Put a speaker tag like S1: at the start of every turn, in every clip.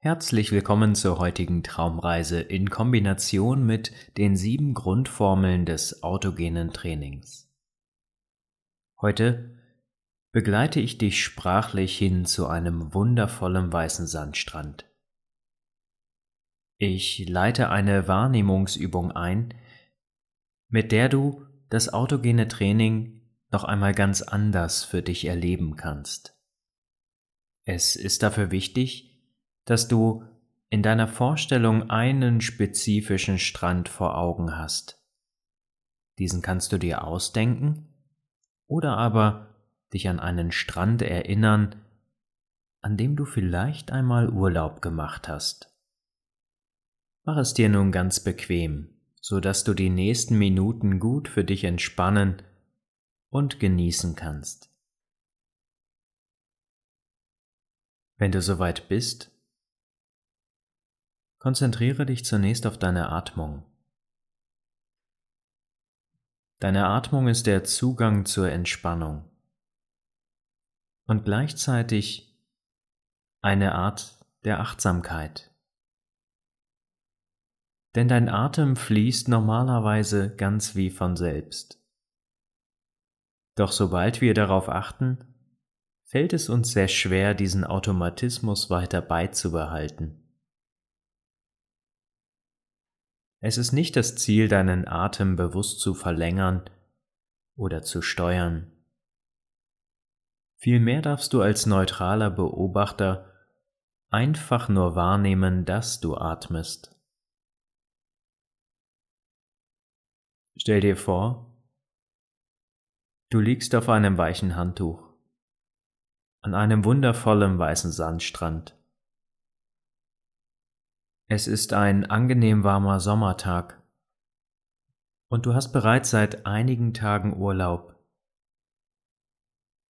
S1: Herzlich willkommen zur heutigen Traumreise in Kombination mit den sieben Grundformeln des autogenen Trainings. Heute begleite ich dich sprachlich hin zu einem wundervollen weißen Sandstrand. Ich leite eine Wahrnehmungsübung ein, mit der du das autogene Training noch einmal ganz anders für dich erleben kannst. Es ist dafür wichtig, dass du in deiner Vorstellung einen spezifischen Strand vor Augen hast. Diesen kannst du dir ausdenken oder aber dich an einen Strand erinnern, an dem du vielleicht einmal Urlaub gemacht hast. Mach es dir nun ganz bequem, so dass du die nächsten Minuten gut für dich entspannen und genießen kannst. Wenn du soweit bist, Konzentriere dich zunächst auf deine Atmung. Deine Atmung ist der Zugang zur Entspannung und gleichzeitig eine Art der Achtsamkeit. Denn dein Atem fließt normalerweise ganz wie von selbst. Doch sobald wir darauf achten, fällt es uns sehr schwer, diesen Automatismus weiter beizubehalten. Es ist nicht das Ziel, deinen Atem bewusst zu verlängern oder zu steuern. Vielmehr darfst du als neutraler Beobachter einfach nur wahrnehmen, dass du atmest. Stell dir vor, du liegst auf einem weichen Handtuch an einem wundervollen weißen Sandstrand. Es ist ein angenehm warmer Sommertag und du hast bereits seit einigen Tagen Urlaub.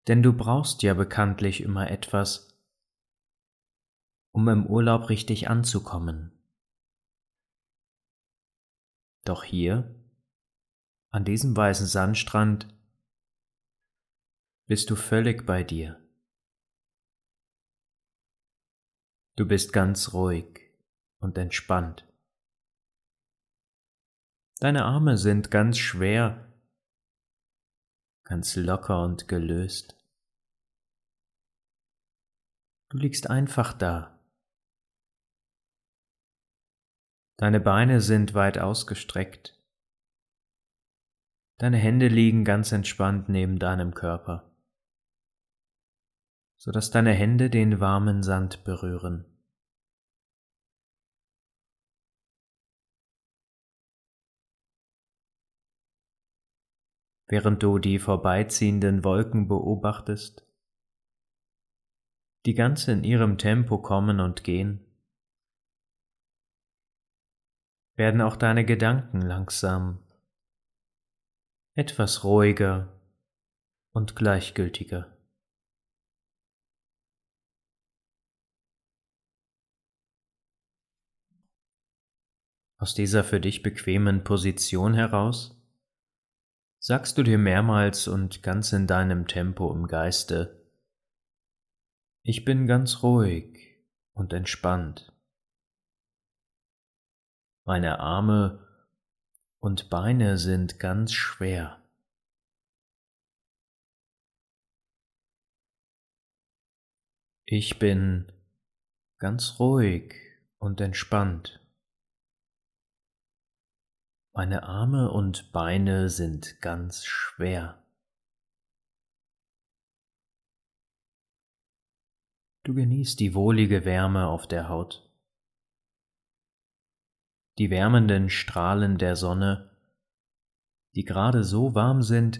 S1: Denn du brauchst ja bekanntlich immer etwas, um im Urlaub richtig anzukommen. Doch hier, an diesem weißen Sandstrand, bist du völlig bei dir. Du bist ganz ruhig und entspannt. Deine Arme sind ganz schwer, ganz locker und gelöst. Du liegst einfach da. Deine Beine sind weit ausgestreckt. Deine Hände liegen ganz entspannt neben deinem Körper, so dass deine Hände den warmen Sand berühren. Während du die vorbeiziehenden Wolken beobachtest, die ganz in ihrem Tempo kommen und gehen, werden auch deine Gedanken langsam etwas ruhiger und gleichgültiger. Aus dieser für dich bequemen Position heraus sagst du dir mehrmals und ganz in deinem Tempo im Geiste, ich bin ganz ruhig und entspannt. Meine Arme und Beine sind ganz schwer. Ich bin ganz ruhig und entspannt. Meine Arme und Beine sind ganz schwer. Du genießt die wohlige Wärme auf der Haut. Die wärmenden Strahlen der Sonne, die gerade so warm sind,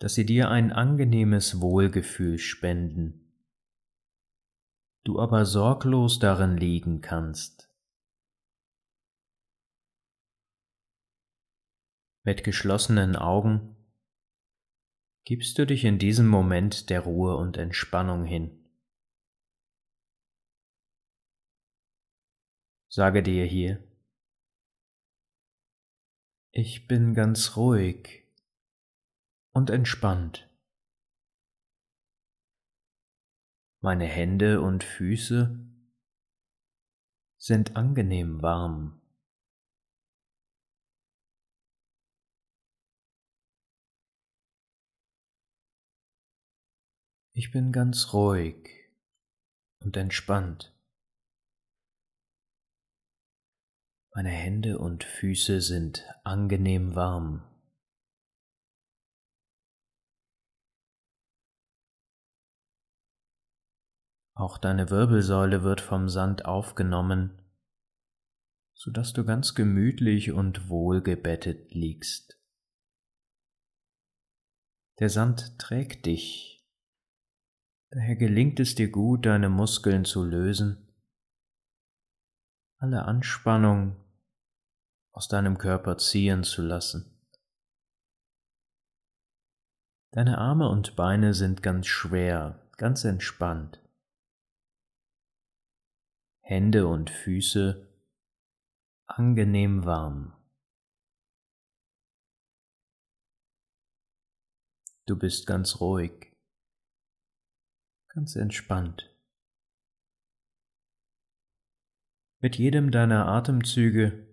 S1: dass sie dir ein angenehmes Wohlgefühl spenden. Du aber sorglos darin liegen kannst. Mit geschlossenen Augen gibst du dich in diesem Moment der Ruhe und Entspannung hin. Sage dir hier, ich bin ganz ruhig und entspannt. Meine Hände und Füße sind angenehm warm. Ich bin ganz ruhig und entspannt. Meine Hände und Füße sind angenehm warm. Auch deine Wirbelsäule wird vom Sand aufgenommen, so dass du ganz gemütlich und wohlgebettet liegst. Der Sand trägt dich, daher gelingt es dir gut, deine Muskeln zu lösen, alle Anspannung aus deinem Körper ziehen zu lassen. Deine Arme und Beine sind ganz schwer, ganz entspannt. Hände und Füße angenehm warm. Du bist ganz ruhig, ganz entspannt. Mit jedem deiner Atemzüge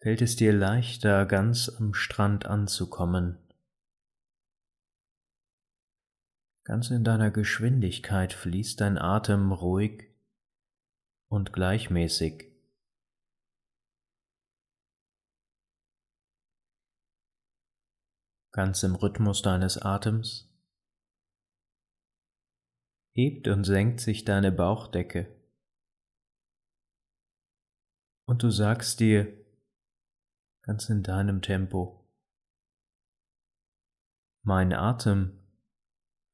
S1: fällt es dir leichter, ganz am Strand anzukommen. Ganz in deiner Geschwindigkeit fließt dein Atem ruhig und gleichmäßig. Ganz im Rhythmus deines Atems hebt und senkt sich deine Bauchdecke. Und du sagst dir ganz in deinem Tempo, mein Atem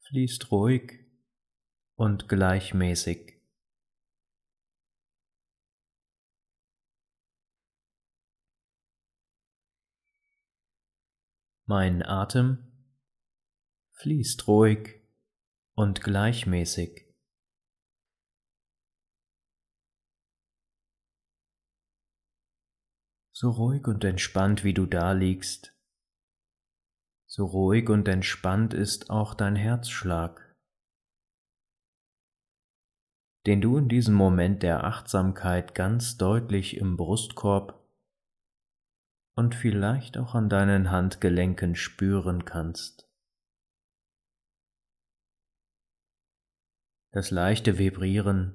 S1: fließt ruhig und gleichmäßig. Mein Atem fließt ruhig und gleichmäßig. So ruhig und entspannt wie du da liegst, so ruhig und entspannt ist auch dein Herzschlag, den du in diesem Moment der Achtsamkeit ganz deutlich im Brustkorb und vielleicht auch an deinen Handgelenken spüren kannst. Das leichte Vibrieren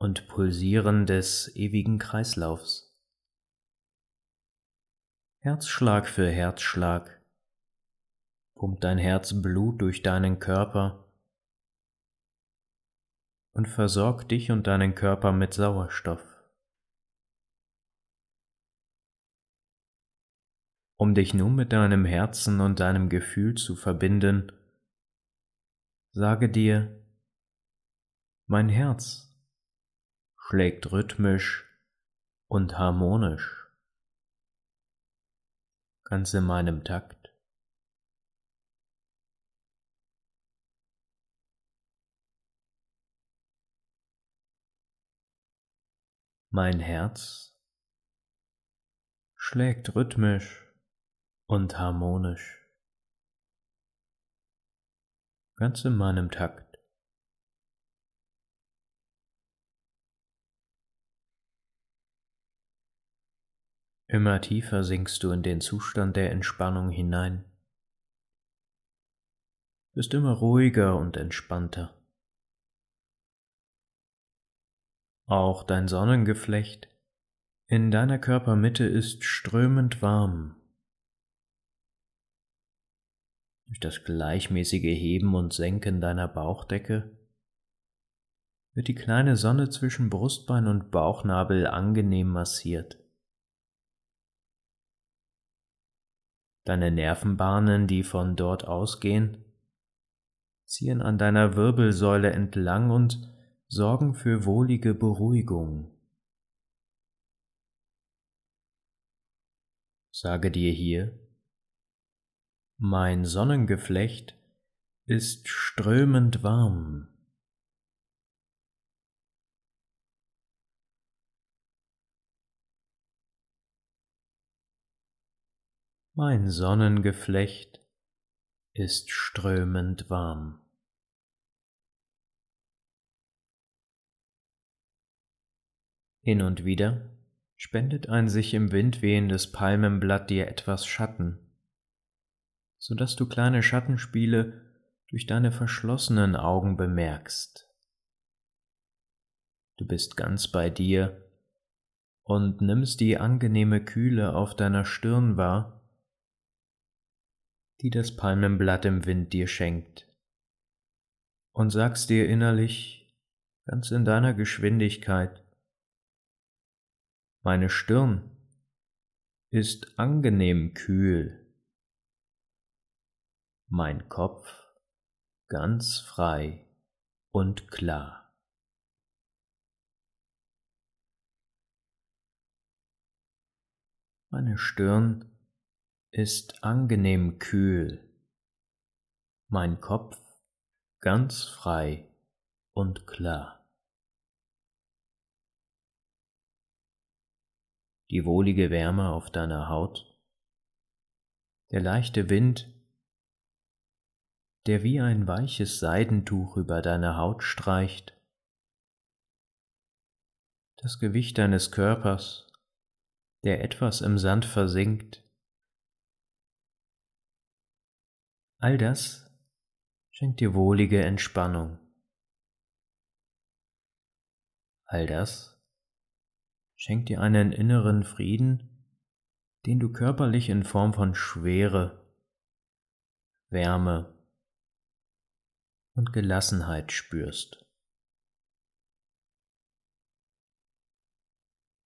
S1: und Pulsieren des ewigen Kreislaufs. Herzschlag für Herzschlag pumpt dein Herz Blut durch deinen Körper und versorgt dich und deinen Körper mit Sauerstoff. um dich nun mit deinem Herzen und deinem Gefühl zu verbinden, sage dir, mein Herz schlägt rhythmisch und harmonisch, ganz in meinem Takt. Mein Herz schlägt rhythmisch und harmonisch, ganz in meinem Takt. Immer tiefer sinkst du in den Zustand der Entspannung hinein, bist immer ruhiger und entspannter. Auch dein Sonnengeflecht in deiner Körpermitte ist strömend warm durch das gleichmäßige Heben und Senken deiner Bauchdecke wird die kleine Sonne zwischen Brustbein und Bauchnabel angenehm massiert. Deine Nervenbahnen, die von dort ausgehen, ziehen an deiner Wirbelsäule entlang und sorgen für wohlige Beruhigung. Sage dir hier, mein Sonnengeflecht ist strömend warm. Mein Sonnengeflecht ist strömend warm. Hin und wieder spendet ein sich im Wind wehendes Palmenblatt dir etwas Schatten, so dass du kleine Schattenspiele durch deine verschlossenen Augen bemerkst. Du bist ganz bei dir und nimmst die angenehme Kühle auf deiner Stirn wahr, die das Palmenblatt im Wind dir schenkt, und sagst dir innerlich, ganz in deiner Geschwindigkeit, meine Stirn ist angenehm kühl, mein Kopf ganz frei und klar. Meine Stirn ist angenehm kühl, mein Kopf ganz frei und klar. Die wohlige Wärme auf deiner Haut, der leichte Wind, der wie ein weiches Seidentuch über deine Haut streicht, das Gewicht deines Körpers, der etwas im Sand versinkt. All das schenkt dir wohlige Entspannung. All das schenkt dir einen inneren Frieden, den du körperlich in Form von Schwere, Wärme und Gelassenheit spürst.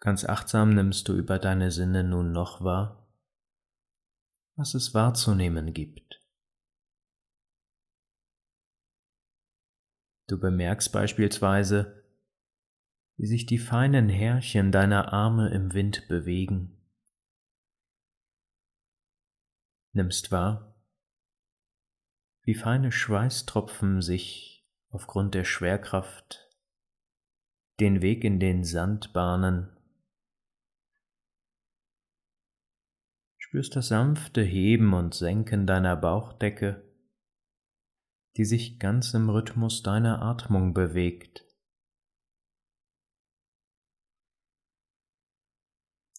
S1: Ganz achtsam nimmst du über deine Sinne nun noch wahr, was es wahrzunehmen gibt. Du bemerkst beispielsweise, wie sich die feinen Härchen deiner Arme im Wind bewegen. Nimmst wahr, wie feine Schweißtropfen sich aufgrund der Schwerkraft den Weg in den Sand bahnen spürst das sanfte Heben und Senken deiner Bauchdecke, die sich ganz im Rhythmus deiner Atmung bewegt.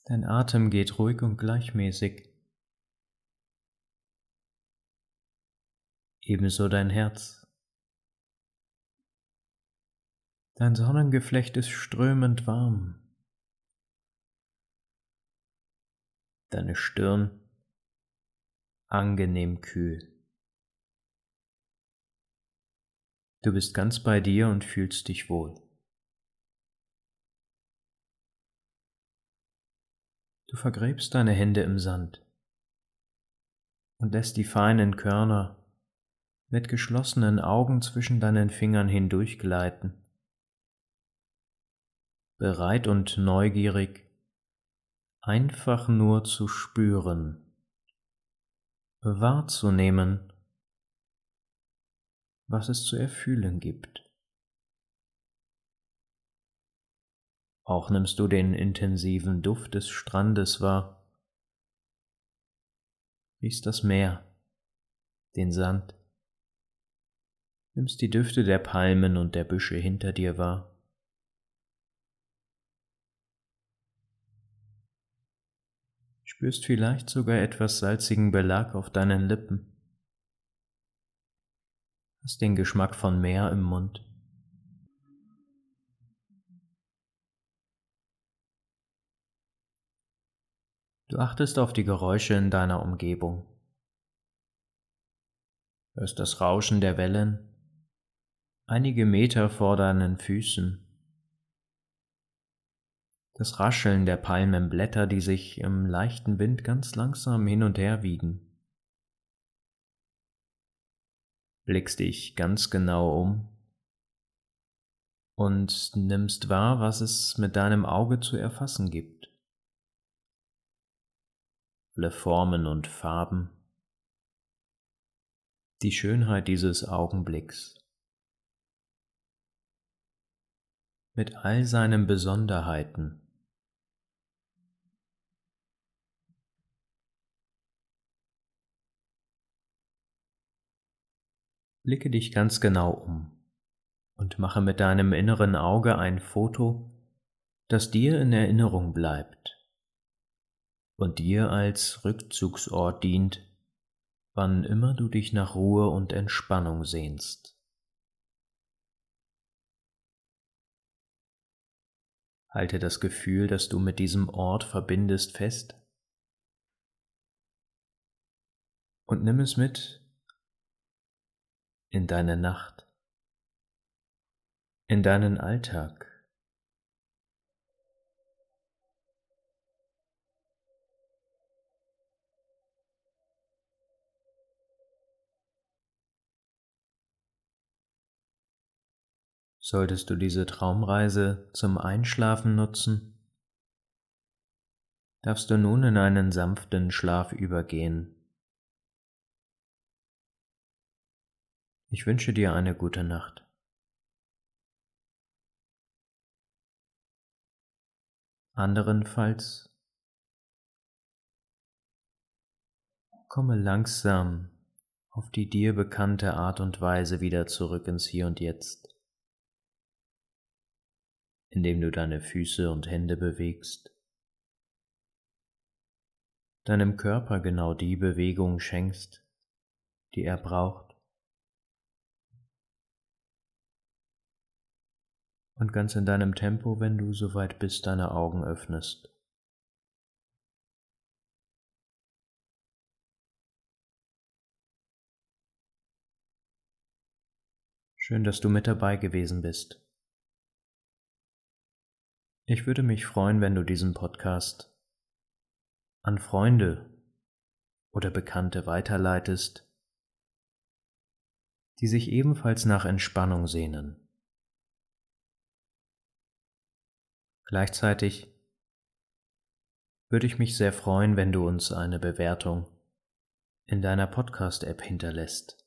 S1: Dein Atem geht ruhig und gleichmäßig. Ebenso dein Herz. Dein Sonnengeflecht ist strömend warm. deine Stirn angenehm kühl. Du bist ganz bei dir und fühlst dich wohl. Du vergräbst deine Hände im Sand und lässt die feinen Körner mit geschlossenen Augen zwischen deinen Fingern hindurchgleiten, bereit und neugierig einfach nur zu spüren, wahrzunehmen, was es zu erfühlen gibt. Auch nimmst du den intensiven Duft des Strandes wahr, riechst das Meer, den Sand, nimmst die Düfte der Palmen und der Büsche hinter dir wahr. spürst vielleicht sogar etwas salzigen Belag auf deinen Lippen, hast den Geschmack von Meer im Mund. Du achtest auf die Geräusche in deiner Umgebung, hörst das Rauschen der Wellen einige Meter vor deinen Füßen das Rascheln der Palmenblätter, die sich im leichten Wind ganz langsam hin und her wiegen. Blickst dich ganz genau um und nimmst wahr, was es mit deinem Auge zu erfassen gibt. Alle Formen und Farben, die Schönheit dieses Augenblicks. Mit all seinen Besonderheiten Blicke dich ganz genau um und mache mit deinem inneren Auge ein Foto das dir in Erinnerung bleibt und dir als Rückzugsort dient, wann immer du dich nach Ruhe und Entspannung sehnst. Halte das Gefühl, das du mit diesem Ort verbindest, fest und nimm es mit in deine Nacht, in deinen Alltag. Solltest du diese Traumreise zum Einschlafen nutzen, darfst du nun in einen sanften Schlaf übergehen. Ich wünsche dir eine gute Nacht. Anderenfalls komme langsam auf die dir bekannte Art und Weise wieder zurück ins Hier und Jetzt indem du deine Füße und Hände bewegst, deinem Körper genau die Bewegung schenkst, die er braucht. Und ganz in deinem Tempo, wenn du soweit bist, deine Augen öffnest. Schön, dass du mit dabei gewesen bist. Ich würde mich freuen, wenn du diesen Podcast an Freunde oder Bekannte weiterleitest, die sich ebenfalls nach Entspannung sehnen. Gleichzeitig würde ich mich sehr freuen, wenn du uns eine Bewertung in deiner Podcast-App hinterlässt,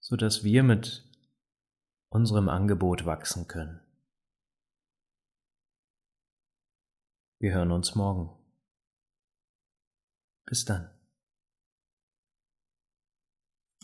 S1: sodass wir mit unserem Angebot wachsen können. Wir hören uns morgen. Bis dann.